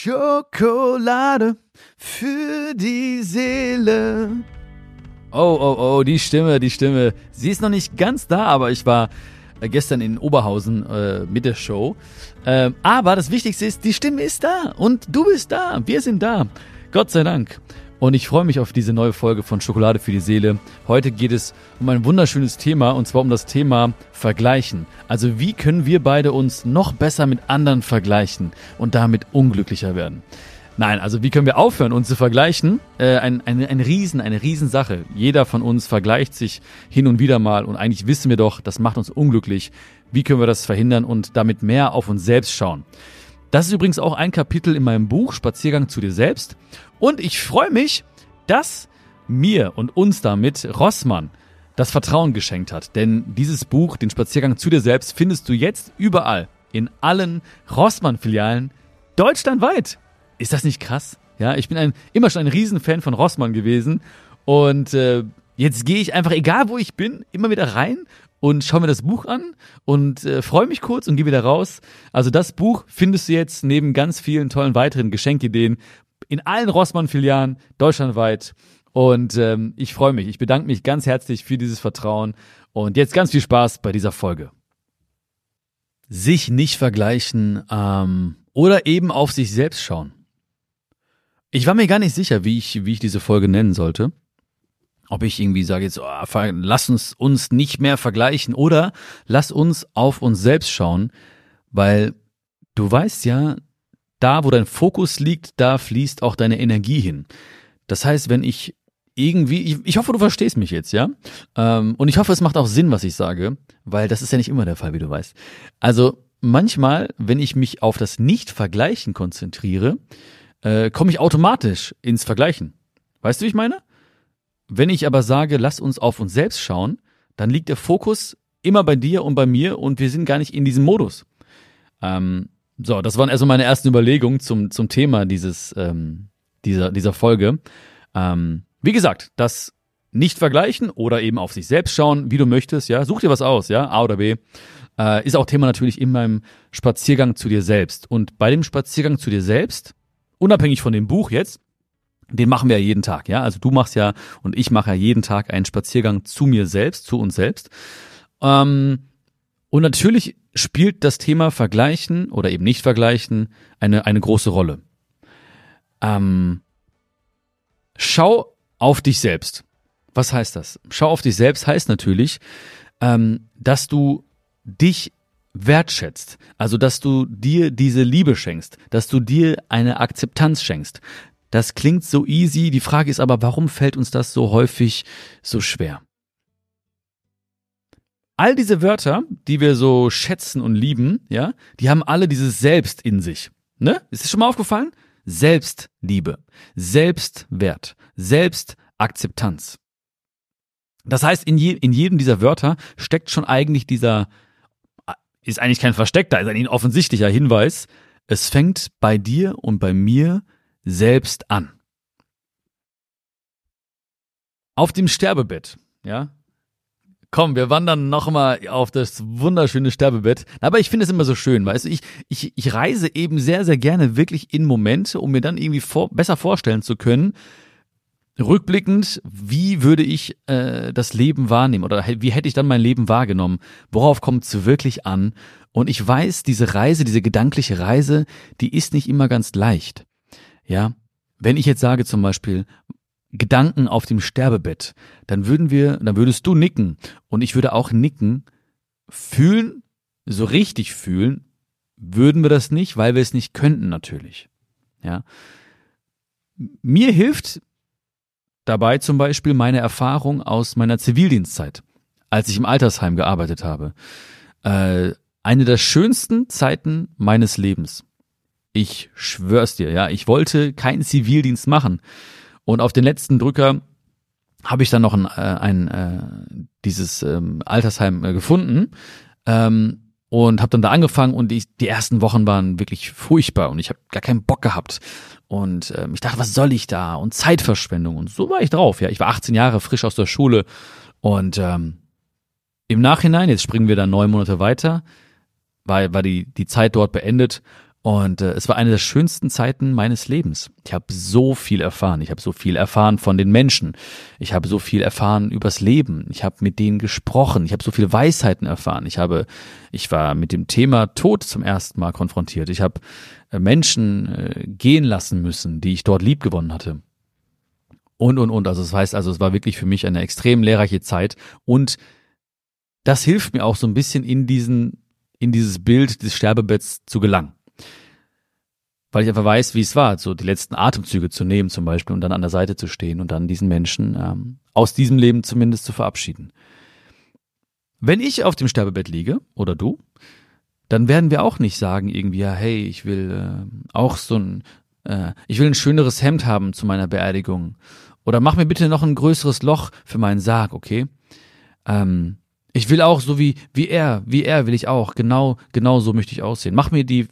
Schokolade für die Seele. Oh, oh, oh, die Stimme, die Stimme. Sie ist noch nicht ganz da, aber ich war äh, gestern in Oberhausen äh, mit der Show. Ähm, aber das Wichtigste ist, die Stimme ist da und du bist da. Wir sind da. Gott sei Dank. Und ich freue mich auf diese neue Folge von Schokolade für die Seele. Heute geht es um ein wunderschönes Thema und zwar um das Thema Vergleichen. Also wie können wir beide uns noch besser mit anderen vergleichen und damit unglücklicher werden? Nein, also wie können wir aufhören, uns zu vergleichen? Äh, ein, ein, ein Riesen, eine Riesensache. Jeder von uns vergleicht sich hin und wieder mal und eigentlich wissen wir doch, das macht uns unglücklich. Wie können wir das verhindern und damit mehr auf uns selbst schauen? Das ist übrigens auch ein Kapitel in meinem Buch Spaziergang zu dir selbst. Und ich freue mich, dass mir und uns damit Rossmann das Vertrauen geschenkt hat. Denn dieses Buch, den Spaziergang zu dir selbst, findest du jetzt überall. In allen Rossmann-Filialen deutschlandweit. Ist das nicht krass? Ja, ich bin ein, immer schon ein Riesenfan von Rossmann gewesen. Und äh, jetzt gehe ich einfach, egal wo ich bin, immer wieder rein und schaue mir das Buch an und äh, freue mich kurz und gehe wieder raus. Also das Buch findest du jetzt neben ganz vielen tollen weiteren Geschenkideen in allen Rossmann-Filialen deutschlandweit. Und ähm, ich freue mich. Ich bedanke mich ganz herzlich für dieses Vertrauen. Und jetzt ganz viel Spaß bei dieser Folge. Sich nicht vergleichen ähm, oder eben auf sich selbst schauen. Ich war mir gar nicht sicher, wie ich, wie ich diese Folge nennen sollte ob ich irgendwie sage jetzt, oh, lass uns uns nicht mehr vergleichen oder lass uns auf uns selbst schauen, weil du weißt ja, da wo dein Fokus liegt, da fließt auch deine Energie hin. Das heißt, wenn ich irgendwie, ich, ich hoffe, du verstehst mich jetzt, ja? Ähm, und ich hoffe, es macht auch Sinn, was ich sage, weil das ist ja nicht immer der Fall, wie du weißt. Also manchmal, wenn ich mich auf das Nicht-Vergleichen konzentriere, äh, komme ich automatisch ins Vergleichen. Weißt du, wie ich meine? Wenn ich aber sage, lass uns auf uns selbst schauen, dann liegt der Fokus immer bei dir und bei mir und wir sind gar nicht in diesem Modus. Ähm, so, das waren also meine ersten Überlegungen zum, zum Thema dieses, ähm, dieser, dieser Folge. Ähm, wie gesagt, das nicht vergleichen oder eben auf sich selbst schauen, wie du möchtest, ja, such dir was aus, ja, A oder B, äh, ist auch Thema natürlich in meinem Spaziergang zu dir selbst. Und bei dem Spaziergang zu dir selbst, unabhängig von dem Buch jetzt, den machen wir ja jeden Tag, ja. Also du machst ja und ich mache ja jeden Tag einen Spaziergang zu mir selbst, zu uns selbst. Ähm, und natürlich spielt das Thema Vergleichen oder eben nicht Vergleichen eine, eine große Rolle. Ähm, schau auf dich selbst. Was heißt das? Schau auf dich selbst heißt natürlich, ähm, dass du dich wertschätzt, also dass du dir diese Liebe schenkst, dass du dir eine Akzeptanz schenkst, das klingt so easy. Die Frage ist aber, warum fällt uns das so häufig so schwer? All diese Wörter, die wir so schätzen und lieben, ja, die haben alle dieses Selbst in sich. Ne? Ist es schon mal aufgefallen? Selbstliebe, Selbstwert, Selbstakzeptanz. Das heißt, in, je, in jedem dieser Wörter steckt schon eigentlich dieser, ist eigentlich kein versteckter, ist ein offensichtlicher Hinweis. Es fängt bei dir und bei mir selbst an. Auf dem Sterbebett, ja. Komm, wir wandern nochmal auf das wunderschöne Sterbebett. Aber ich finde es immer so schön, weißt du, ich, ich, ich reise eben sehr, sehr gerne wirklich in Momente, um mir dann irgendwie vor, besser vorstellen zu können, rückblickend, wie würde ich äh, das Leben wahrnehmen oder wie hätte ich dann mein Leben wahrgenommen? Worauf kommt es wirklich an? Und ich weiß, diese Reise, diese gedankliche Reise, die ist nicht immer ganz leicht. Ja, wenn ich jetzt sage zum Beispiel Gedanken auf dem Sterbebett, dann würden wir, dann würdest du nicken und ich würde auch nicken, fühlen, so richtig fühlen, würden wir das nicht, weil wir es nicht könnten natürlich. Ja, mir hilft dabei zum Beispiel meine Erfahrung aus meiner Zivildienstzeit, als ich im Altersheim gearbeitet habe. Äh, eine der schönsten Zeiten meines Lebens. Ich schwör's dir, ja, ich wollte keinen Zivildienst machen. Und auf den letzten Drücker habe ich dann noch ein, äh, ein äh, dieses ähm, Altersheim äh, gefunden ähm, und habe dann da angefangen und die, die ersten Wochen waren wirklich furchtbar und ich habe gar keinen Bock gehabt und ähm, ich dachte, was soll ich da und Zeitverschwendung und so war ich drauf. Ja, ich war 18 Jahre frisch aus der Schule und ähm, im Nachhinein, jetzt springen wir dann neun Monate weiter, war, war die, die Zeit dort beendet Und äh, es war eine der schönsten Zeiten meines Lebens. Ich habe so viel erfahren. Ich habe so viel erfahren von den Menschen. Ich habe so viel erfahren übers Leben. Ich habe mit denen gesprochen. Ich habe so viel Weisheiten erfahren. Ich habe, ich war mit dem Thema Tod zum ersten Mal konfrontiert. Ich habe äh, Menschen äh, gehen lassen müssen, die ich dort lieb gewonnen hatte. Und und und. Also das heißt, also es war wirklich für mich eine extrem lehrreiche Zeit. Und das hilft mir auch so ein bisschen in diesen in dieses Bild des Sterbebetts zu gelangen weil ich einfach weiß, wie es war, so die letzten Atemzüge zu nehmen zum Beispiel und dann an der Seite zu stehen und dann diesen Menschen ähm, aus diesem Leben zumindest zu verabschieden. Wenn ich auf dem Sterbebett liege oder du, dann werden wir auch nicht sagen irgendwie, ja, hey, ich will äh, auch so ein, äh, ich will ein schöneres Hemd haben zu meiner Beerdigung oder mach mir bitte noch ein größeres Loch für meinen Sarg, okay? Ähm, ich will auch so wie, wie er, wie er will ich auch. Genau, genau so möchte ich aussehen. Mach mir die,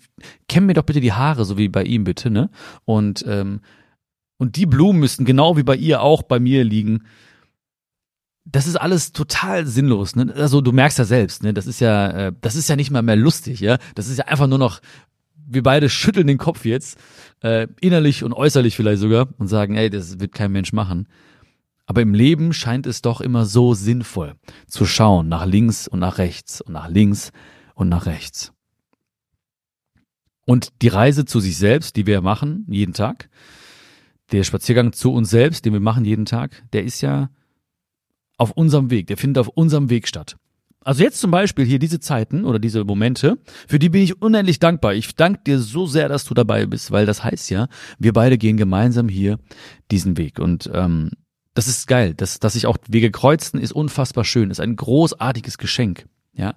kämm mir doch bitte die Haare, so wie bei ihm bitte, ne? Und, ähm, und die Blumen müssten genau wie bei ihr auch bei mir liegen. Das ist alles total sinnlos, ne? Also du merkst ja selbst, ne? Das ist ja, äh, das ist ja nicht mal mehr lustig, ja? Das ist ja einfach nur noch, wir beide schütteln den Kopf jetzt, äh, innerlich und äußerlich vielleicht sogar und sagen, ey, das wird kein Mensch machen. Aber im Leben scheint es doch immer so sinnvoll zu schauen nach links und nach rechts und nach links und nach rechts. Und die Reise zu sich selbst, die wir machen jeden Tag, der Spaziergang zu uns selbst, den wir machen jeden Tag, der ist ja auf unserem Weg, der findet auf unserem Weg statt. Also jetzt zum Beispiel hier diese Zeiten oder diese Momente, für die bin ich unendlich dankbar. Ich danke dir so sehr, dass du dabei bist, weil das heißt ja, wir beide gehen gemeinsam hier diesen Weg. Und ähm, das ist geil. dass, dass sich auch Wege kreuzen, ist unfassbar schön. Ist ein großartiges Geschenk. Ja.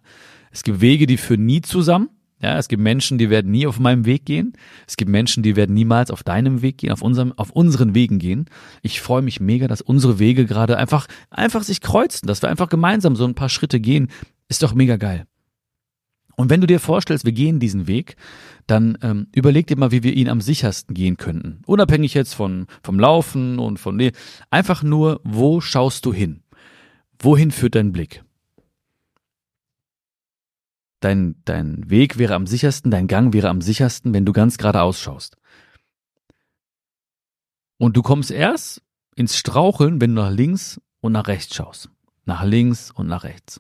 Es gibt Wege, die führen nie zusammen. Ja, es gibt Menschen, die werden nie auf meinem Weg gehen. Es gibt Menschen, die werden niemals auf deinem Weg gehen, auf unserem, auf unseren Wegen gehen. Ich freue mich mega, dass unsere Wege gerade einfach, einfach sich kreuzen, dass wir einfach gemeinsam so ein paar Schritte gehen. Ist doch mega geil. Und wenn du dir vorstellst, wir gehen diesen Weg, dann ähm, überleg dir mal, wie wir ihn am sichersten gehen könnten. Unabhängig jetzt von, vom Laufen und von, nee, einfach nur, wo schaust du hin? Wohin führt dein Blick? Dein, dein Weg wäre am sichersten, dein Gang wäre am sichersten, wenn du ganz geradeaus schaust. Und du kommst erst ins Straucheln, wenn du nach links und nach rechts schaust. Nach links und nach rechts.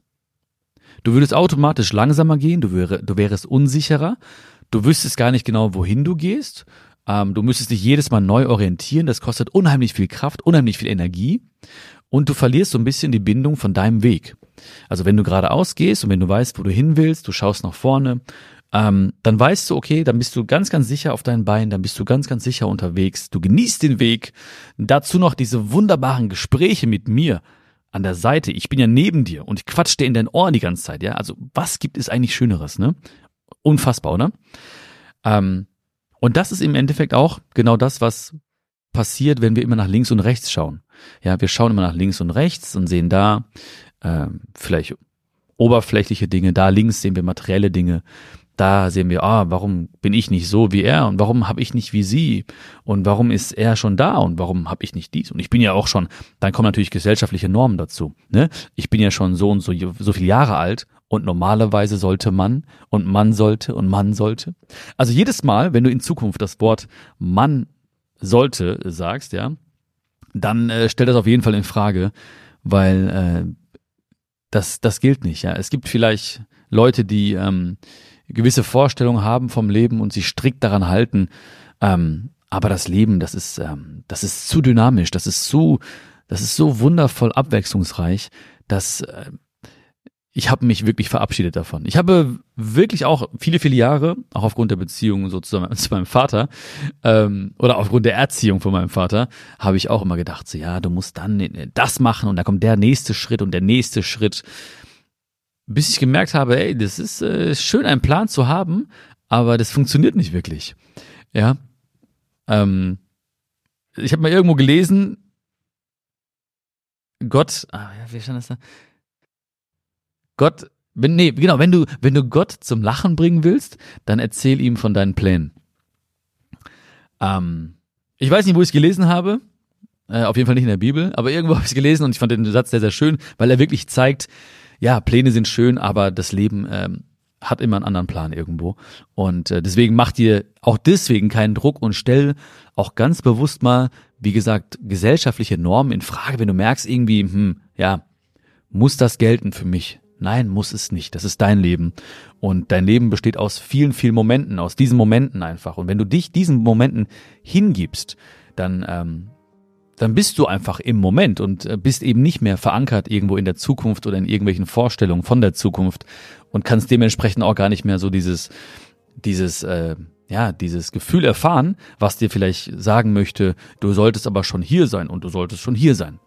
Du würdest automatisch langsamer gehen, du, wäre, du wärest unsicherer, du wüsstest gar nicht genau, wohin du gehst. Ähm, du müsstest dich jedes Mal neu orientieren, das kostet unheimlich viel Kraft, unheimlich viel Energie und du verlierst so ein bisschen die Bindung von deinem Weg. Also wenn du geradeaus gehst und wenn du weißt, wo du hin willst, du schaust nach vorne, ähm, dann weißt du, okay, dann bist du ganz, ganz sicher auf deinen Beinen, dann bist du ganz, ganz sicher unterwegs, du genießt den Weg. Dazu noch diese wunderbaren Gespräche mit mir, an der Seite, ich bin ja neben dir und ich quatsch dir in dein Ohr die ganze Zeit, ja. Also was gibt es eigentlich Schöneres, ne? Unfassbar, oder? Ähm, und das ist im Endeffekt auch genau das, was passiert, wenn wir immer nach links und rechts schauen. Ja, wir schauen immer nach links und rechts und sehen da äh, vielleicht oberflächliche Dinge, da links sehen wir materielle Dinge, da sehen wir, ah, warum bin ich nicht so wie er und warum habe ich nicht wie sie und warum ist er schon da und warum habe ich nicht dies und ich bin ja auch schon, dann kommen natürlich gesellschaftliche Normen dazu. Ne? Ich bin ja schon so und so so viele Jahre alt und normalerweise sollte man und man sollte und man sollte. Also jedes Mal, wenn du in Zukunft das Wort Mann sollte sagst, ja, dann äh, stell das auf jeden Fall in Frage, weil äh, das das gilt nicht. Ja, es gibt vielleicht Leute, die ähm, gewisse Vorstellungen haben vom Leben und sich strikt daran halten. Ähm, aber das Leben, das ist, ähm, das ist zu dynamisch, das ist zu, das ist so wundervoll abwechslungsreich, dass äh, ich habe mich wirklich verabschiedet davon. Ich habe wirklich auch viele, viele Jahre, auch aufgrund der Beziehung sozusagen zu meinem Vater ähm, oder aufgrund der Erziehung von meinem Vater, habe ich auch immer gedacht, so ja, du musst dann das machen und da kommt der nächste Schritt und der nächste Schritt bis ich gemerkt habe, ey, das ist äh, schön, einen Plan zu haben, aber das funktioniert nicht wirklich. Ja. Ähm, ich habe mal irgendwo gelesen, Gott, ah, ja, wie stand das da? Gott, wenn, nee, genau, wenn du, wenn du Gott zum Lachen bringen willst, dann erzähl ihm von deinen Plänen. Ähm, ich weiß nicht, wo ich es gelesen habe, äh, auf jeden Fall nicht in der Bibel, aber irgendwo habe ich es gelesen und ich fand den Satz sehr, sehr schön, weil er wirklich zeigt, ja, Pläne sind schön, aber das Leben ähm, hat immer einen anderen Plan irgendwo. Und äh, deswegen mach dir auch deswegen keinen Druck und stell auch ganz bewusst mal, wie gesagt, gesellschaftliche Normen in Frage, wenn du merkst irgendwie, hm, ja, muss das gelten für mich? Nein, muss es nicht. Das ist dein Leben. Und dein Leben besteht aus vielen, vielen Momenten, aus diesen Momenten einfach. Und wenn du dich diesen Momenten hingibst, dann, ähm, dann bist du einfach im Moment und äh, bist eben nicht mehr verankert irgendwo in der Zukunft oder in irgendwelchen Vorstellungen von der Zukunft und kannst dementsprechend auch gar nicht mehr so dieses, dieses, äh, ja, dieses Gefühl erfahren, was dir vielleicht sagen möchte, du solltest aber schon hier sein und du solltest schon hier sein.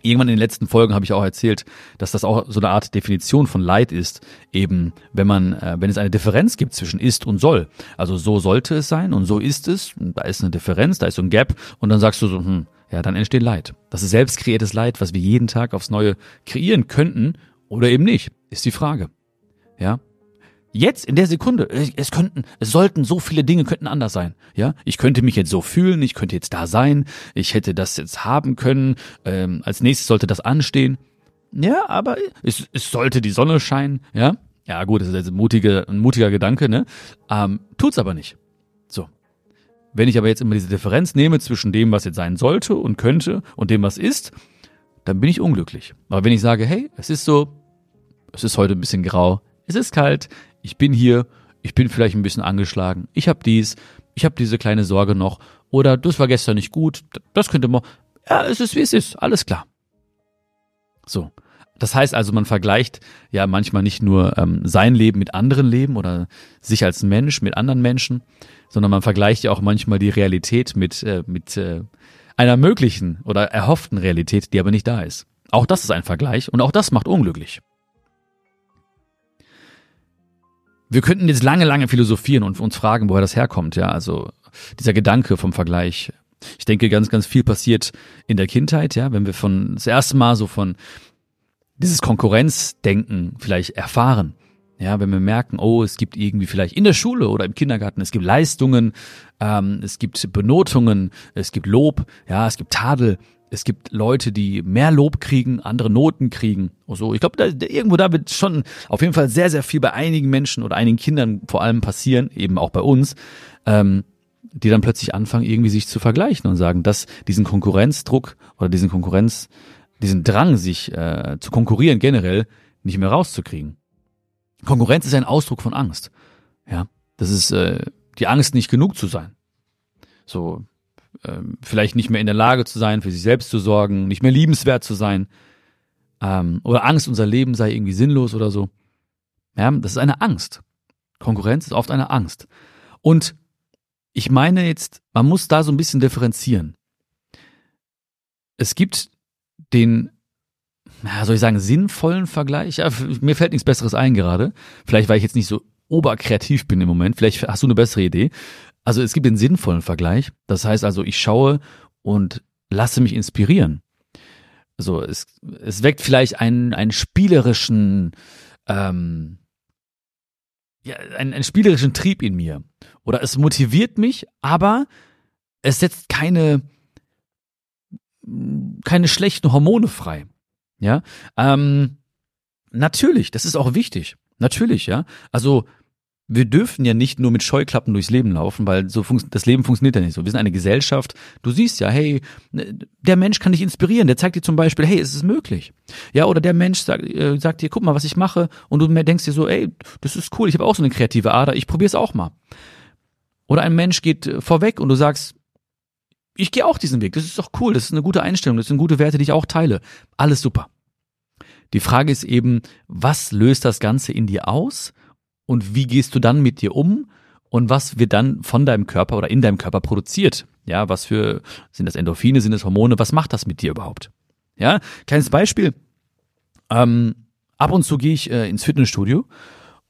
Irgendwann in den letzten Folgen habe ich auch erzählt, dass das auch so eine Art Definition von Leid ist, eben wenn man, äh, wenn es eine Differenz gibt zwischen ist und soll. Also so sollte es sein und so ist es, da ist eine Differenz, da ist so ein Gap und dann sagst du so, hm, ja, dann entsteht Leid. Das ist selbst kreiertes Leid, was wir jeden Tag aufs Neue kreieren könnten oder eben nicht, ist die Frage. Ja, Jetzt in der Sekunde, es könnten, es sollten so viele Dinge könnten anders sein. Ja, ich könnte mich jetzt so fühlen, ich könnte jetzt da sein, ich hätte das jetzt haben können. Ähm, als nächstes sollte das anstehen. Ja, aber es, es sollte die Sonne scheinen. Ja, ja gut, das ist jetzt ein mutiger, ein mutiger Gedanke, ne? Ähm, tut's aber nicht. Wenn ich aber jetzt immer diese Differenz nehme zwischen dem, was jetzt sein sollte und könnte und dem, was ist, dann bin ich unglücklich. Aber wenn ich sage, hey, es ist so, es ist heute ein bisschen grau, es ist kalt, ich bin hier, ich bin vielleicht ein bisschen angeschlagen, ich habe dies, ich habe diese kleine Sorge noch oder das war gestern nicht gut, das könnte man, ja, es ist wie es ist, alles klar. So. Das heißt also, man vergleicht ja manchmal nicht nur ähm, sein Leben mit anderen Leben oder sich als Mensch mit anderen Menschen, sondern man vergleicht ja auch manchmal die Realität mit, äh, mit äh, einer möglichen oder erhofften Realität, die aber nicht da ist. Auch das ist ein Vergleich und auch das macht unglücklich. wir könnten jetzt lange, lange philosophieren und uns fragen, woher das herkommt, ja, also dieser Gedanke vom Vergleich. Ich denke, ganz, ganz viel passiert in der Kindheit, ja, wenn wir von das erste Mal so von dieses Konkurrenzdenken vielleicht erfahren. Ja, wenn wir merken, oh, es gibt irgendwie vielleicht in der Schule oder im Kindergarten, es gibt Leistungen, ähm, es gibt Benotungen, es gibt Lob, ja, es gibt Tadel, es gibt Leute, die mehr Lob kriegen, andere Noten kriegen und so. Ich glaube, da, irgendwo da wird schon auf jeden Fall sehr, sehr viel bei einigen Menschen oder einigen Kindern vor allem passieren, eben auch bei uns, ähm, die dann plötzlich anfangen, irgendwie sich zu vergleichen und sagen, dass diesen Konkurrenzdruck oder diesen Konkurrenz, diesen Drang, sich äh, zu konkurrieren generell nicht mehr rauszukriegen. Konkurrenz ist ein Ausdruck von Angst. Ja, das ist äh, die Angst, nicht genug zu sein. So, ähm, vielleicht nicht mehr in der Lage zu sein, für sich selbst zu sorgen, nicht mehr liebenswert zu sein, ähm, oder Angst, unser Leben sei irgendwie sinnlos oder so. Ja, das ist eine Angst. Konkurrenz ist oft eine Angst. Und ich meine jetzt, man muss da so ein bisschen differenzieren. Es gibt den, soll ich sagen, sinnvollen Vergleich. Ja, mir fällt nichts Besseres ein gerade. Vielleicht, weil ich jetzt nicht so oberkreativ bin im Moment. Vielleicht hast du eine bessere Idee. Also es gibt den sinnvollen Vergleich. Das heißt also, ich schaue und lasse mich inspirieren. Also es, es weckt vielleicht einen, einen spielerischen, ähm, ja, einen, einen spielerischen Trieb in mir. Oder es motiviert mich, aber es setzt keine, keine schlechten Hormone frei. Ja, ähm, natürlich, das ist auch wichtig. Natürlich, ja. Also wir dürfen ja nicht nur mit Scheuklappen durchs Leben laufen, weil so das Leben funktioniert ja nicht so. Wir sind eine Gesellschaft. Du siehst ja, hey, ne, der Mensch kann dich inspirieren. Der zeigt dir zum Beispiel, hey, es ist möglich. Ja, oder der Mensch sagt, äh, sagt dir, guck mal, was ich mache. Und du denkst dir so, ey, das ist cool. Ich habe auch so eine kreative Ader. Ich probiere es auch mal. Oder ein Mensch geht äh, vorweg und du sagst, ich gehe auch diesen Weg. Das ist doch cool. Das ist eine gute Einstellung. Das sind gute Werte, die ich auch teile. Alles super. Die Frage ist eben, was löst das Ganze in dir aus? und wie gehst du dann mit dir um und was wird dann von deinem Körper oder in deinem Körper produziert? Ja, was für, sind das Endorphine, sind das Hormone, was macht das mit dir überhaupt? Ja, kleines Beispiel. Ähm, ab und zu gehe ich äh, ins Fitnessstudio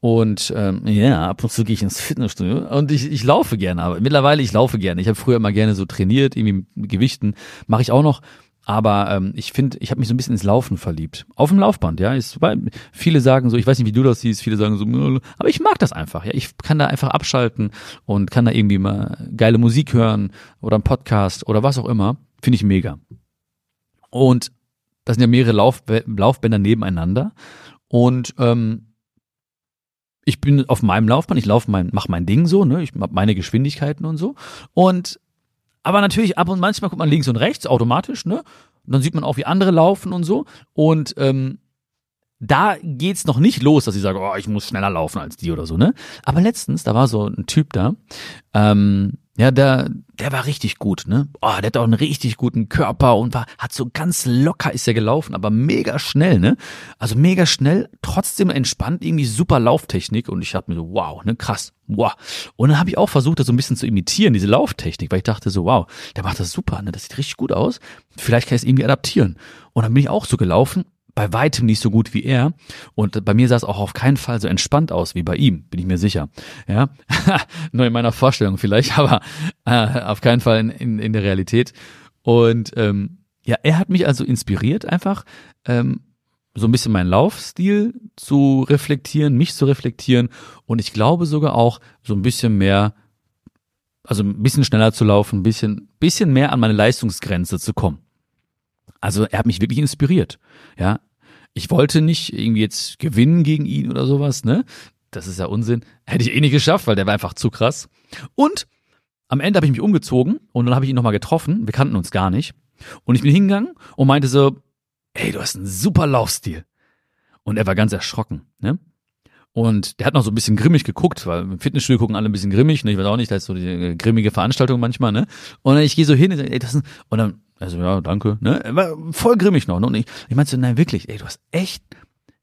und ähm, ja, ab und zu gehe ich ins Fitnessstudio und ich, ich laufe gerne, aber mittlerweile ich laufe gerne. Ich habe früher immer gerne so trainiert, irgendwie mit Gewichten, mache ich auch noch. Aber ähm, ich finde, ich habe mich so ein bisschen ins Laufen verliebt. Auf dem Laufband, ja. Weil viele sagen so, ich weiß nicht, wie du das siehst, viele sagen so, aber ich mag das einfach, ja. Ich kann da einfach abschalten und kann da irgendwie mal geile Musik hören oder einen Podcast oder was auch immer. Finde ich mega. Und das sind ja mehrere Lauf Laufbänder nebeneinander. Und ähm, ich bin auf meinem Laufband, ich laufe mein, mach mein Ding so, ne, ich hab meine Geschwindigkeiten und so. Und aber natürlich ab und manchmal guckt man links und rechts automatisch, ne? Und dann sieht man auch, wie andere laufen und so. Und ähm, da geht's noch nicht los, dass ich sage, oh, ich muss schneller laufen als die oder so, ne? Aber letztens, da war so ein Typ da, ähm, ja, der, der war richtig gut, ne? Oh, der hat auch einen richtig guten Körper und war, hat so ganz locker ist er gelaufen, aber mega schnell, ne? Also mega schnell, trotzdem entspannt, irgendwie super Lauftechnik und ich dachte mir so, wow, ne, krass, wow. Und dann habe ich auch versucht, das so ein bisschen zu imitieren, diese Lauftechnik, weil ich dachte so, wow, der macht das super, ne? Das sieht richtig gut aus. Vielleicht kann ich es irgendwie adaptieren. Und dann bin ich auch so gelaufen bei weitem nicht so gut wie er. Und bei mir sah es auch auf keinen Fall so entspannt aus wie bei ihm, bin ich mir sicher. Ja, nur in meiner Vorstellung vielleicht, aber äh, auf keinen Fall in, in, in der Realität. Und ähm, ja, er hat mich also inspiriert, einfach ähm, so ein bisschen meinen Laufstil zu reflektieren, mich zu reflektieren und ich glaube sogar auch so ein bisschen mehr, also ein bisschen schneller zu laufen, ein bisschen, bisschen mehr an meine Leistungsgrenze zu kommen. Also er hat mich wirklich inspiriert. Ja, ich wollte nicht irgendwie jetzt gewinnen gegen ihn oder sowas, ne? Das ist ja Unsinn. Hätte ich eh nicht geschafft, weil der war einfach zu krass. Und am Ende habe ich mich umgezogen und dann habe ich ihn nochmal getroffen. Wir kannten uns gar nicht. Und ich bin hingegangen und meinte so, ey, du hast einen super Laufstil. Und er war ganz erschrocken, ne? Und der hat noch so ein bisschen grimmig geguckt, weil im Fitnessstudio gucken alle ein bisschen grimmig, ne? Ich weiß auch nicht, da ist so die grimmige Veranstaltung manchmal, ne? Und dann ich gehe so hin und, ey, das ist, und dann also ja, danke. Ne? Er war voll grimmig noch. Ne? Und ich, ich meinte so, nein, wirklich, ey, du hast echt.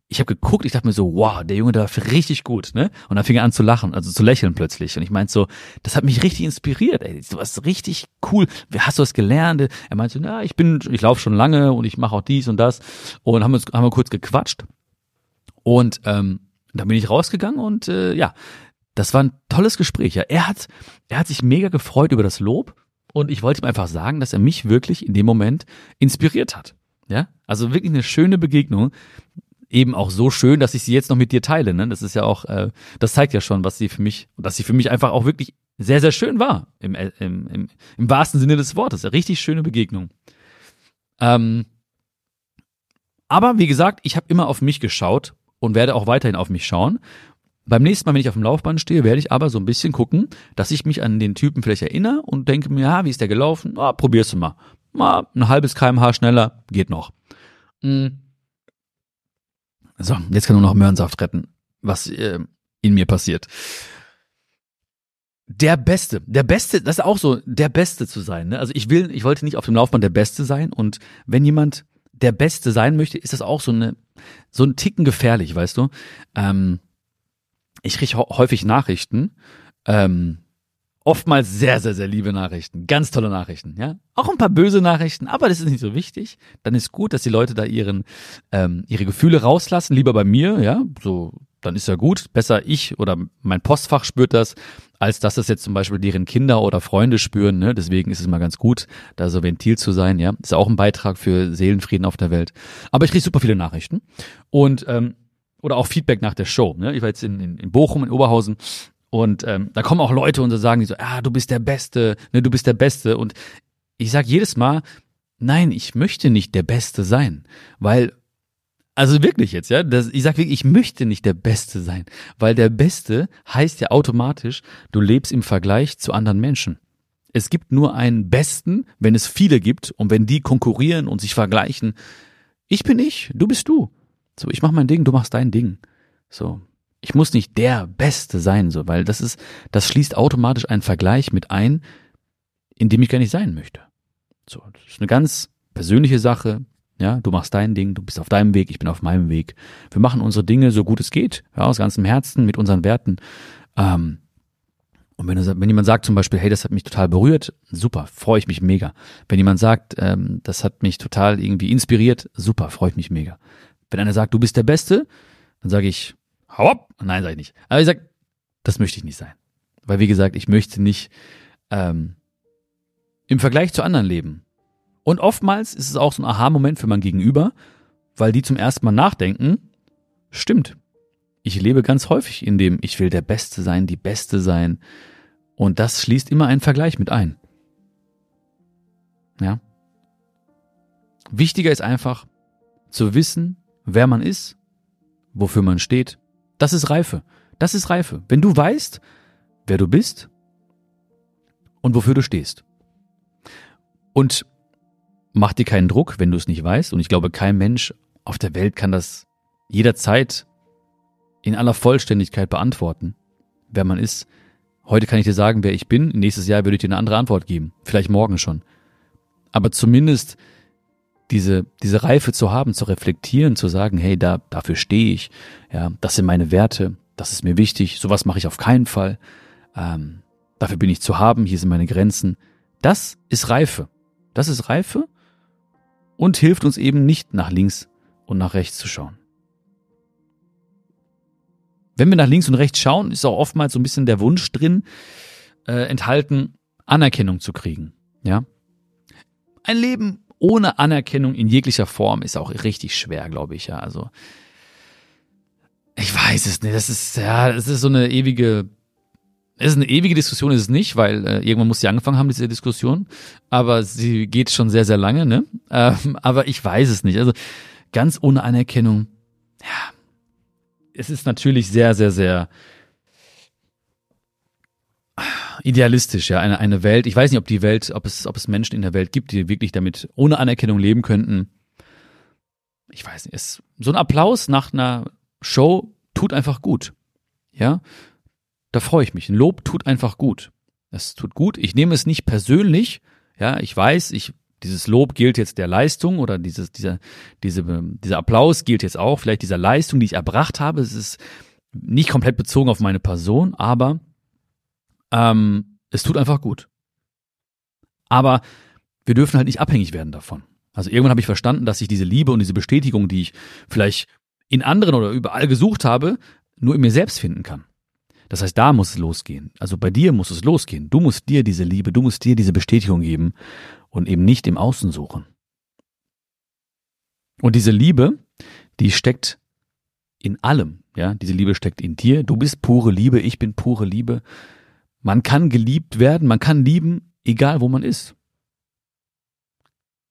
Ich habe geguckt, ich dachte mir so, wow, der Junge, der war richtig gut, ne? Und dann fing er an zu lachen, also zu lächeln plötzlich. Und ich meinte so, das hat mich richtig inspiriert, ey. Du warst richtig cool. Wie hast du das gelernt? Er meinte so, na, ich bin, ich laufe schon lange und ich mache auch dies und das. Und haben uns, haben wir kurz gequatscht. Und ähm, dann bin ich rausgegangen und äh, ja, das war ein tolles Gespräch. Ja. Er hat, er hat sich mega gefreut über das Lob und ich wollte ihm einfach sagen, dass er mich wirklich in dem Moment inspiriert hat. Ja, also wirklich eine schöne Begegnung. Eben auch so schön, dass ich sie jetzt noch mit dir teile. Ne? Das ist ja auch, äh, das zeigt ja schon, was sie für mich, dass sie für mich einfach auch wirklich sehr, sehr schön war. Im, äh, im, im, im wahrsten Sinne des Wortes. Eine richtig schöne Begegnung. Ähm, aber wie gesagt, ich habe immer auf mich geschaut und werde auch weiterhin auf mich schauen. Beim nächsten Mal, wenn ich auf dem Laufband stehe, werde ich aber so ein bisschen gucken, dass ich mich an den Typen vielleicht erinnere und denke mir, ja, wie ist der gelaufen? Ah, probierst du mal. Mal ein halbes kmh schneller, geht noch. Mhm. So, jetzt kann nur noch Möhrensaft retten, was äh, in mir passiert. Der Beste, der Beste, das ist auch so, der Beste zu sein. Ne? Also ich will, ich wollte nicht auf dem Laufband der Beste sein und wenn jemand der Beste sein möchte, ist das auch so eine, so ein Ticken gefährlich, weißt du? Ähm, ich kriege häufig Nachrichten, ähm, oftmals sehr, sehr, sehr liebe Nachrichten, ganz tolle Nachrichten, ja. Auch ein paar böse Nachrichten, aber das ist nicht so wichtig. Dann ist gut, dass die Leute da ihren, ähm, ihre Gefühle rauslassen, lieber bei mir, ja, so, dann ist ja gut. Besser ich oder mein Postfach spürt das, als dass das jetzt zum Beispiel deren Kinder oder Freunde spüren, ne? Deswegen ist es mal ganz gut, da so Ventil zu sein, ja. Ist auch ein Beitrag für Seelenfrieden auf der Welt. Aber ich kriege super viele Nachrichten. Und ähm, oder auch Feedback nach der Show. Ne? Ich war jetzt in, in, in Bochum, in Oberhausen und ähm, da kommen auch Leute und sagen die so, ah, du bist der Beste, ne, du bist der Beste. Und ich sag jedes Mal, nein, ich möchte nicht der Beste sein, weil also wirklich jetzt, ja, das, ich sag wirklich, ich möchte nicht der Beste sein, weil der Beste heißt ja automatisch, du lebst im Vergleich zu anderen Menschen. Es gibt nur einen Besten, wenn es viele gibt und wenn die konkurrieren und sich vergleichen. Ich bin ich, du bist du. So, ich mach mein Ding, du machst dein Ding. So. Ich muss nicht der Beste sein, so, weil das ist, das schließt automatisch einen Vergleich mit ein, in dem ich gar nicht sein möchte. So, das ist eine ganz persönliche Sache. Ja, du machst dein Ding, du bist auf deinem Weg, ich bin auf meinem Weg. Wir machen unsere Dinge so gut es geht, ja, aus ganzem Herzen, mit unseren Werten. Ähm, und wenn, wenn jemand sagt zum Beispiel, hey, das hat mich total berührt, super, freue ich mich mega. Wenn jemand sagt, ähm, das hat mich total irgendwie inspiriert, super, freue ich mich mega. Wenn einer sagt, du bist der Beste, dann sage ich, hau ab. Nein, sage ich nicht. Aber ich sage, das möchte ich nicht sein. Weil, wie gesagt, ich möchte nicht ähm, im Vergleich zu anderen leben. Und oftmals ist es auch so ein Aha-Moment für mein Gegenüber, weil die zum ersten Mal nachdenken, stimmt. Ich lebe ganz häufig in dem, ich will der Beste sein, die Beste sein. Und das schließt immer einen Vergleich mit ein. Ja. Wichtiger ist einfach zu wissen, wer man ist, wofür man steht, das ist Reife. Das ist Reife. Wenn du weißt, wer du bist und wofür du stehst. Und mach dir keinen Druck, wenn du es nicht weißt. Und ich glaube, kein Mensch auf der Welt kann das jederzeit in aller Vollständigkeit beantworten, wer man ist. Heute kann ich dir sagen, wer ich bin. Nächstes Jahr würde ich dir eine andere Antwort geben. Vielleicht morgen schon. Aber zumindest diese, diese Reife zu haben, zu reflektieren, zu sagen, hey, da, dafür stehe ich. Ja, das sind meine Werte. Das ist mir wichtig. Sowas mache ich auf keinen Fall. Ähm, dafür bin ich zu haben. Hier sind meine Grenzen. Das ist Reife. Das ist Reife und hilft uns eben nicht nach links und nach rechts zu schauen. Wenn wir nach links und rechts schauen, ist auch oftmals so ein bisschen der Wunsch drin, äh, enthalten, Anerkennung zu kriegen. Ja, ein Leben ohne Anerkennung in jeglicher Form ist auch richtig schwer, glaube ich. Ja, also ich weiß es nicht. Das ist ja, das ist so eine ewige es ist eine ewige Diskussion, ist es nicht, weil äh, irgendwann muss sie angefangen haben, diese Diskussion. Aber sie geht schon sehr, sehr lange, ne? Ähm, aber ich weiß es nicht. Also ganz ohne Anerkennung, ja, es ist natürlich sehr, sehr, sehr idealistisch, ja, eine, eine Welt. Ich weiß nicht, ob die Welt, ob es, ob es Menschen in der Welt gibt, die wirklich damit ohne Anerkennung leben könnten. Ich weiß nicht. Es, so ein Applaus nach einer Show tut einfach gut. Ja, da freue ich mich. Ein Lob tut einfach gut. Es tut gut. Ich nehme es nicht persönlich. Ja, ich weiß, ich, dieses Lob gilt jetzt der Leistung oder dieses, dieser, diese, dieser Applaus gilt jetzt auch vielleicht dieser Leistung, die ich erbracht habe. Es ist nicht komplett bezogen auf meine Person, aber ähm, es tut einfach gut. Aber wir dürfen halt nicht abhängig werden davon. Also irgendwann habe ich verstanden, dass ich diese Liebe und diese Bestätigung, die ich vielleicht in anderen oder überall gesucht habe, nur in mir selbst finden kann. Das heißt, da muss es losgehen. Also bei dir muss es losgehen. Du musst dir diese Liebe, du musst dir diese Bestätigung geben und eben nicht im Außen suchen. Und diese Liebe, die steckt in allem. Ja, diese Liebe steckt in dir. Du bist pure Liebe, ich bin pure Liebe. Man kann geliebt werden, man kann lieben, egal wo man ist.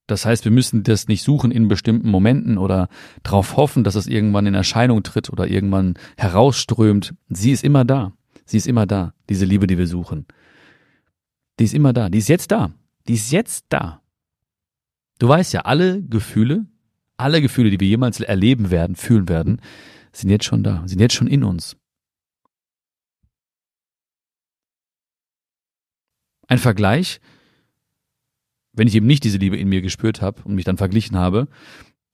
Das heißt, wir müssen das nicht suchen in bestimmten Momenten oder darauf hoffen, dass es irgendwann in Erscheinung tritt oder irgendwann herausströmt. Sie ist immer da. Sie ist immer da, diese Liebe, die wir suchen. Die ist immer da. Die ist jetzt da. Die ist jetzt da. Du weißt ja, alle Gefühle, alle Gefühle, die wir jemals erleben werden, fühlen werden, sind jetzt schon da, sind jetzt schon in uns. Ein Vergleich, wenn ich eben nicht diese Liebe in mir gespürt habe und mich dann verglichen habe,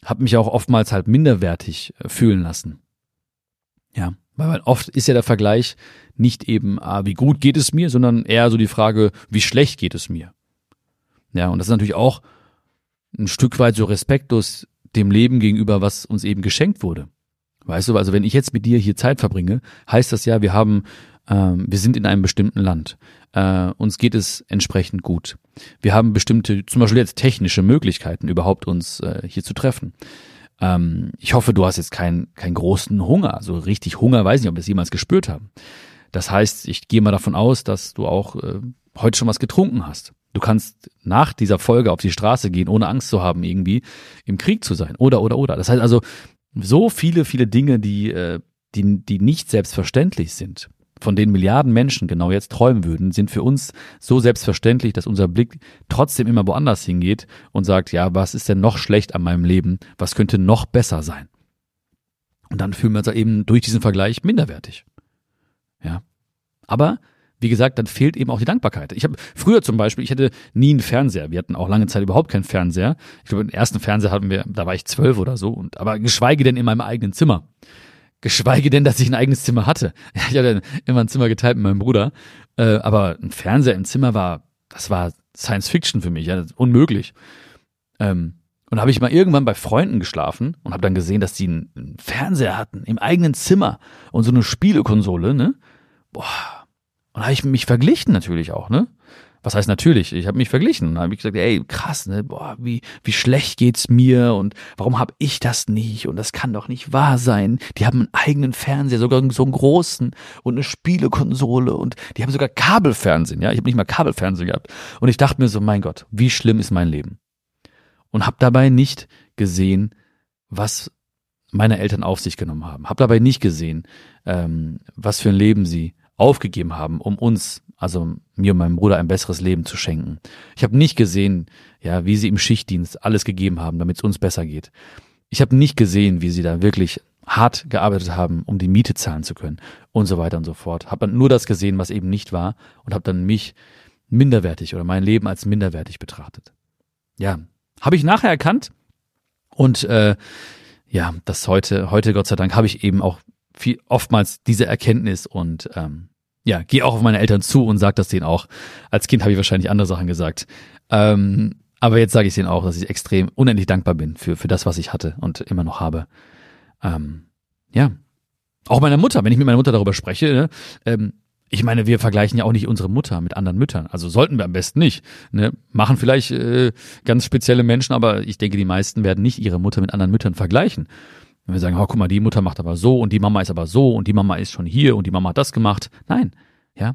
habe mich auch oftmals halt minderwertig äh, fühlen lassen. Ja, weil oft ist ja der Vergleich nicht eben, ah, wie gut geht es mir, sondern eher so die Frage, wie schlecht geht es mir. Ja, und das ist natürlich auch ein Stück weit so respektlos dem Leben gegenüber, was uns eben geschenkt wurde. Weißt du, also wenn ich jetzt mit dir hier Zeit verbringe, heißt das ja, wir haben, ähm, wir sind in einem bestimmten Land. Äh, uns geht es entsprechend gut. Wir haben bestimmte, zum Beispiel jetzt technische Möglichkeiten, überhaupt uns äh, hier zu treffen. Ähm, ich hoffe, du hast jetzt keinen keinen großen Hunger. Also richtig Hunger, weiß nicht, ob wir es jemals gespürt haben. Das heißt, ich gehe mal davon aus, dass du auch äh, heute schon was getrunken hast. Du kannst nach dieser Folge auf die Straße gehen, ohne Angst zu haben, irgendwie im Krieg zu sein. Oder, oder, oder. Das heißt also, so viele, viele Dinge, die, die, die nicht selbstverständlich sind von denen Milliarden Menschen genau jetzt träumen würden, sind für uns so selbstverständlich, dass unser Blick trotzdem immer woanders hingeht und sagt, ja, was ist denn noch schlecht an meinem Leben? Was könnte noch besser sein? Und dann fühlen wir uns eben durch diesen Vergleich minderwertig. Ja. Aber wie gesagt, dann fehlt eben auch die Dankbarkeit. Ich habe früher zum Beispiel, ich hatte nie einen Fernseher. Wir hatten auch lange Zeit überhaupt keinen Fernseher. Ich glaube, den ersten Fernseher hatten wir, da war ich zwölf oder so, und aber geschweige denn in meinem eigenen Zimmer. Geschweige denn, dass ich ein eigenes Zimmer hatte. Ich hatte immer ein Zimmer geteilt mit meinem Bruder. Äh, aber ein Fernseher im Zimmer war, das war Science Fiction für mich, ja, unmöglich. Ähm, und da habe ich mal irgendwann bei Freunden geschlafen und habe dann gesehen, dass die einen, einen Fernseher hatten im eigenen Zimmer und so eine Spielekonsole, ne? Boah. Und da habe ich mich verglichen natürlich auch, ne? Was heißt natürlich? Ich habe mich verglichen und habe gesagt, ey, krass, ne, boah, wie wie schlecht geht's mir und warum habe ich das nicht und das kann doch nicht wahr sein. Die haben einen eigenen Fernseher, sogar so einen großen und eine Spielekonsole und die haben sogar Kabelfernsehen, ja, ich habe nicht mal Kabelfernsehen gehabt und ich dachte mir so, mein Gott, wie schlimm ist mein Leben? Und habe dabei nicht gesehen, was meiner Eltern auf sich genommen haben. Habe dabei nicht gesehen, ähm, was für ein Leben sie aufgegeben haben, um uns, also mir und meinem Bruder, ein besseres Leben zu schenken. Ich habe nicht gesehen, ja, wie sie im Schichtdienst alles gegeben haben, damit es uns besser geht. Ich habe nicht gesehen, wie sie da wirklich hart gearbeitet haben, um die Miete zahlen zu können und so weiter und so fort. Habe dann nur das gesehen, was eben nicht war und habe dann mich minderwertig oder mein Leben als minderwertig betrachtet. Ja, habe ich nachher erkannt und äh, ja, das heute, heute Gott sei Dank habe ich eben auch viel, oftmals diese Erkenntnis und ähm, ja, gehe auch auf meine Eltern zu und sage das denen auch. Als Kind habe ich wahrscheinlich andere Sachen gesagt. Ähm, aber jetzt sage ich denen auch, dass ich extrem unendlich dankbar bin für, für das, was ich hatte und immer noch habe. Ähm, ja. Auch meiner Mutter, wenn ich mit meiner Mutter darüber spreche, ne, ähm, ich meine, wir vergleichen ja auch nicht unsere Mutter mit anderen Müttern. Also sollten wir am besten nicht. Ne? Machen vielleicht äh, ganz spezielle Menschen, aber ich denke, die meisten werden nicht ihre Mutter mit anderen Müttern vergleichen. Wenn wir sagen, oh, guck mal, die Mutter macht aber so und die Mama ist aber so und die Mama ist schon hier und die Mama hat das gemacht. Nein, ja.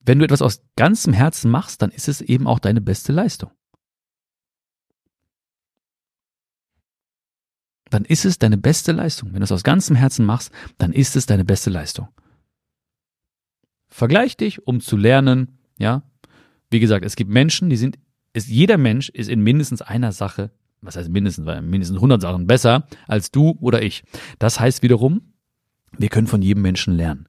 Wenn du etwas aus ganzem Herzen machst, dann ist es eben auch deine beste Leistung. Dann ist es deine beste Leistung. Wenn du es aus ganzem Herzen machst, dann ist es deine beste Leistung. Vergleich dich, um zu lernen, ja. Wie gesagt, es gibt Menschen, die sind, ist, jeder Mensch ist in mindestens einer Sache, was heißt mindestens, weil mindestens 100 Sachen besser als du oder ich. Das heißt wiederum, wir können von jedem Menschen lernen.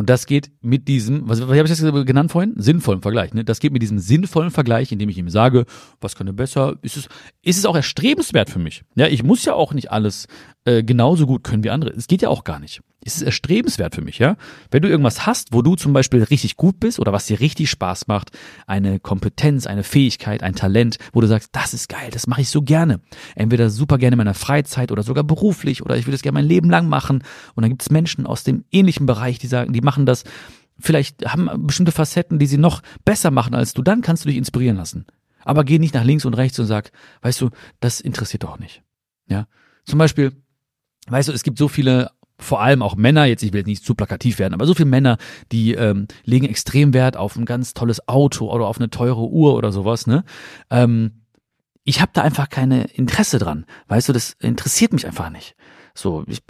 Und das geht mit diesem, was, was habe ich das genannt vorhin? Sinnvollen Vergleich. Ne? Das geht mit diesem sinnvollen Vergleich, indem ich ihm sage, was könnte besser? Ist es, ist es auch erstrebenswert für mich? Ja, ich muss ja auch nicht alles äh, genauso gut können wie andere. Es geht ja auch gar nicht ist es erstrebenswert für mich, ja? Wenn du irgendwas hast, wo du zum Beispiel richtig gut bist oder was dir richtig Spaß macht, eine Kompetenz, eine Fähigkeit, ein Talent, wo du sagst, das ist geil, das mache ich so gerne. Entweder super gerne in meiner Freizeit oder sogar beruflich oder ich will das gerne mein Leben lang machen. Und dann gibt es Menschen aus dem ähnlichen Bereich, die sagen, die machen das, vielleicht haben bestimmte Facetten, die sie noch besser machen als du, dann kannst du dich inspirieren lassen. Aber geh nicht nach links und rechts und sag, weißt du, das interessiert doch nicht. Ja? Zum Beispiel, weißt du, es gibt so viele vor allem auch Männer, jetzt ich will jetzt nicht zu plakativ werden, aber so viele Männer, die ähm, legen extrem Wert auf ein ganz tolles Auto oder auf eine teure Uhr oder sowas, ne? Ähm, ich habe da einfach keine Interesse dran. Weißt du, das interessiert mich einfach nicht. So, ich,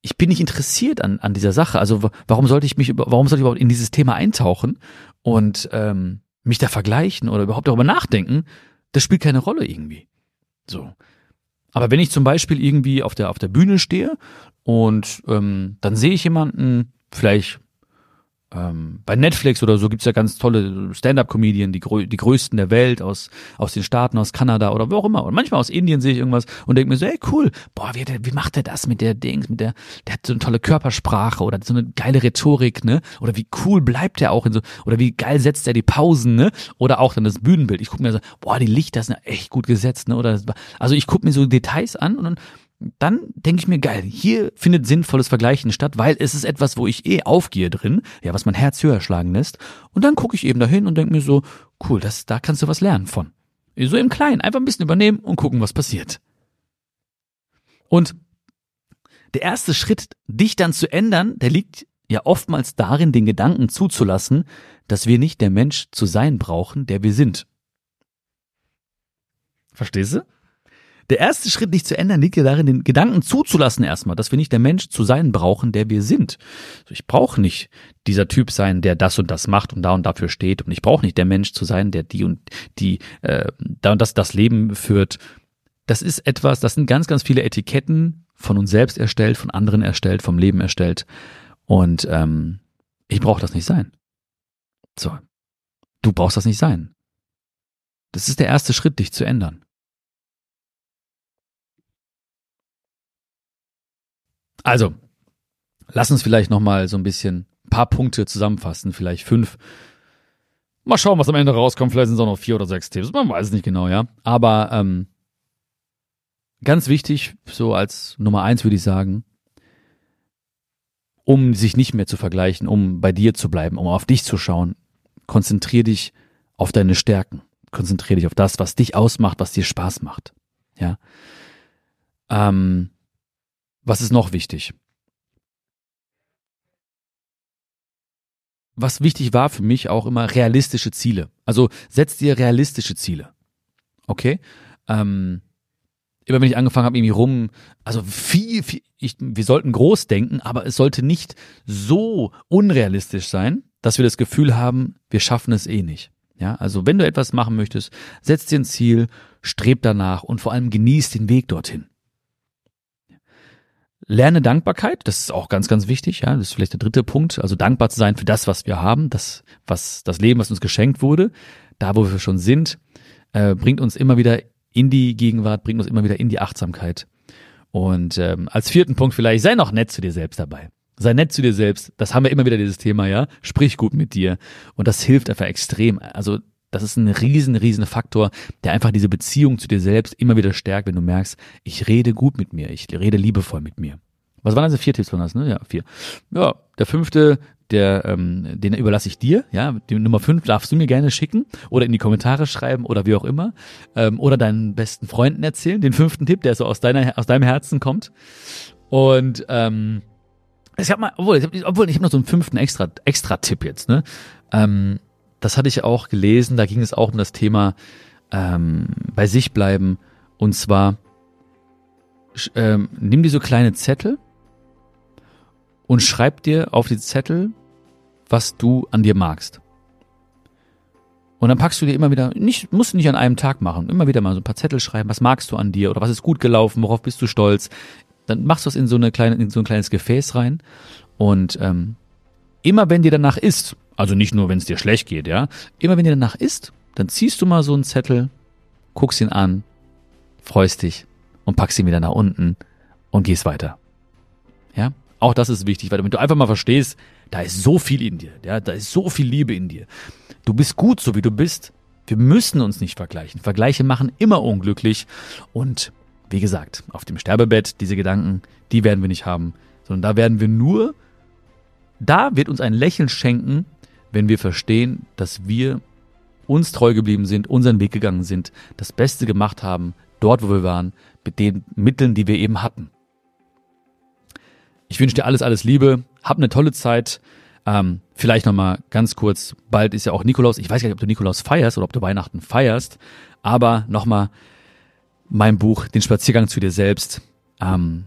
ich bin nicht interessiert an, an dieser Sache. Also warum sollte ich mich, warum sollte ich überhaupt in dieses Thema eintauchen und ähm, mich da vergleichen oder überhaupt darüber nachdenken? Das spielt keine Rolle irgendwie. So. Aber wenn ich zum Beispiel irgendwie auf der, auf der Bühne stehe und ähm, dann sehe ich jemanden, vielleicht ähm, bei Netflix oder so gibt's ja ganz tolle Stand-up-Comedien, die, grö die größten der Welt aus, aus den Staaten, aus Kanada oder wo auch immer. Und manchmal aus Indien sehe ich irgendwas und denke mir so, ey cool, boah, wie, wie macht der das mit der Dings, mit der, der hat so eine tolle Körpersprache oder so eine geile Rhetorik, ne? Oder wie cool bleibt der auch in so, oder wie geil setzt er die Pausen, ne? Oder auch dann das Bühnenbild. Ich gucke mir so, boah, die Lichter sind echt gut gesetzt, ne? Oder also ich gucke mir so Details an und dann dann denke ich mir, geil, hier findet sinnvolles Vergleichen statt, weil es ist etwas, wo ich eh aufgehe drin, ja, was mein Herz höher schlagen lässt. Und dann gucke ich eben dahin und denke mir so, cool, das, da kannst du was lernen von. So im Kleinen, einfach ein bisschen übernehmen und gucken, was passiert. Und der erste Schritt, dich dann zu ändern, der liegt ja oftmals darin, den Gedanken zuzulassen, dass wir nicht der Mensch zu sein brauchen, der wir sind. Verstehst du? Der erste Schritt, dich zu ändern, liegt ja darin, den Gedanken zuzulassen erstmal, dass wir nicht der Mensch zu sein brauchen, der wir sind. Ich brauche nicht dieser Typ sein, der das und das macht und da und dafür steht. Und ich brauche nicht der Mensch zu sein, der die und die äh, da und das das Leben führt. Das ist etwas, das sind ganz, ganz viele Etiketten von uns selbst erstellt, von anderen erstellt, vom Leben erstellt. Und ähm, ich brauche das nicht sein. So. Du brauchst das nicht sein. Das ist der erste Schritt, dich zu ändern. Also, lass uns vielleicht nochmal so ein bisschen ein paar Punkte zusammenfassen, vielleicht fünf. Mal schauen, was am Ende rauskommt. Vielleicht sind es auch noch vier oder sechs Tipps. Man weiß es nicht genau, ja. Aber ähm, ganz wichtig, so als Nummer eins würde ich sagen, um sich nicht mehr zu vergleichen, um bei dir zu bleiben, um auf dich zu schauen, konzentrier dich auf deine Stärken. Konzentrier dich auf das, was dich ausmacht, was dir Spaß macht. Ja. Ähm, was ist noch wichtig? Was wichtig war für mich auch immer realistische Ziele. Also setz dir realistische Ziele. Okay? Ähm, immer wenn ich angefangen habe, irgendwie rum, also viel, viel ich, wir sollten groß denken, aber es sollte nicht so unrealistisch sein, dass wir das Gefühl haben, wir schaffen es eh nicht. Ja, also wenn du etwas machen möchtest, setz dir ein Ziel, streb danach und vor allem genieß den Weg dorthin. Lerne Dankbarkeit, das ist auch ganz, ganz wichtig, ja, das ist vielleicht der dritte Punkt, also dankbar zu sein für das, was wir haben, das, was, das Leben, was uns geschenkt wurde, da, wo wir schon sind, äh, bringt uns immer wieder in die Gegenwart, bringt uns immer wieder in die Achtsamkeit. Und ähm, als vierten Punkt vielleicht, sei noch nett zu dir selbst dabei. Sei nett zu dir selbst. Das haben wir immer wieder dieses Thema, ja. Sprich gut mit dir. Und das hilft einfach extrem. Also das ist ein riesen, riesen Faktor, der einfach diese Beziehung zu dir selbst immer wieder stärkt, wenn du merkst, ich rede gut mit mir, ich rede liebevoll mit mir. Was waren also vier Tipps von uns, ne? Ja, vier. Ja, der fünfte, der, ähm, den überlasse ich dir, ja. Die Nummer fünf darfst du mir gerne schicken oder in die Kommentare schreiben oder wie auch immer. Ähm, oder deinen besten Freunden erzählen. Den fünften Tipp, der so aus deiner, aus deinem Herzen kommt. Und ähm, ich habe mal, obwohl, ich habe obwohl, ich hab noch so einen fünften extra, extra Tipp jetzt, ne? Ähm, das hatte ich auch gelesen, da ging es auch um das Thema ähm, bei sich bleiben. Und zwar, ähm, nimm dir so kleine Zettel und schreib dir auf die Zettel, was du an dir magst. Und dann packst du dir immer wieder, nicht, musst du nicht an einem Tag machen, immer wieder mal so ein paar Zettel schreiben, was magst du an dir oder was ist gut gelaufen, worauf bist du stolz. Dann machst du es in so eine kleine, in so ein kleines Gefäß rein. Und ähm, immer wenn dir danach ist, also nicht nur, wenn es dir schlecht geht, ja, immer wenn dir danach ist, dann ziehst du mal so einen Zettel, guckst ihn an, freust dich und packst ihn wieder nach unten und gehst weiter. Ja, auch das ist wichtig, weil damit du einfach mal verstehst, da ist so viel in dir, ja, da ist so viel Liebe in dir. Du bist gut, so wie du bist. Wir müssen uns nicht vergleichen. Vergleiche machen immer unglücklich. Und wie gesagt, auf dem Sterbebett, diese Gedanken, die werden wir nicht haben, sondern da werden wir nur, da wird uns ein Lächeln schenken, wenn wir verstehen, dass wir uns treu geblieben sind, unseren Weg gegangen sind, das Beste gemacht haben, dort, wo wir waren, mit den Mitteln, die wir eben hatten. Ich wünsche dir alles, alles Liebe. Hab eine tolle Zeit. Ähm, vielleicht nochmal ganz kurz. Bald ist ja auch Nikolaus. Ich weiß gar nicht, ob du Nikolaus feierst oder ob du Weihnachten feierst. Aber nochmal mein Buch, Den Spaziergang zu dir selbst. Ähm,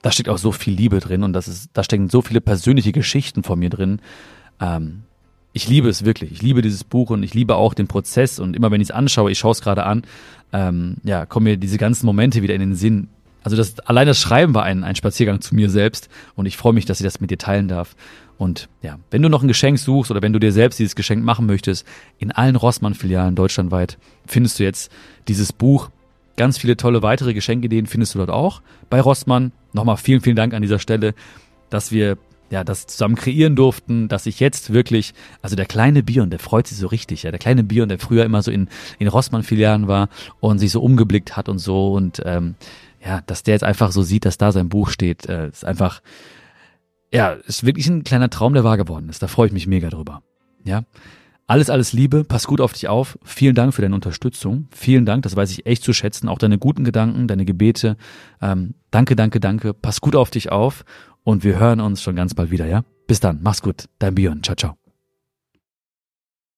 da steckt auch so viel Liebe drin und das ist, da stecken so viele persönliche Geschichten von mir drin. Ähm, ich liebe es wirklich. Ich liebe dieses Buch und ich liebe auch den Prozess. Und immer wenn ich es anschaue, ich schaue es gerade an, ähm, ja, kommen mir diese ganzen Momente wieder in den Sinn, also das allein das Schreiben war ein, ein Spaziergang zu mir selbst und ich freue mich, dass ich das mit dir teilen darf. Und ja, wenn du noch ein Geschenk suchst oder wenn du dir selbst dieses Geschenk machen möchtest, in allen Rossmann-Filialen deutschlandweit findest du jetzt dieses Buch. Ganz viele tolle weitere Geschenkideen findest du dort auch bei Rossmann. Nochmal vielen, vielen Dank an dieser Stelle, dass wir ja, das zusammen kreieren durften, dass ich jetzt wirklich, also der kleine Bion, der freut sich so richtig, ja, der kleine Bion, der früher immer so in, in Rossmann-Filialen war und sich so umgeblickt hat und so und ähm, ja, dass der jetzt einfach so sieht, dass da sein Buch steht, äh, ist einfach, ja, ist wirklich ein kleiner Traum, der wahr geworden ist. Da freue ich mich mega drüber. Ja. Alles, alles Liebe, pass gut auf dich auf. Vielen Dank für deine Unterstützung. Vielen Dank, das weiß ich echt zu schätzen. Auch deine guten Gedanken, deine Gebete. Ähm, danke, danke, danke. Pass gut auf dich auf und wir hören uns schon ganz bald wieder, ja? Bis dann, mach's gut. Dein Björn. Ciao, ciao.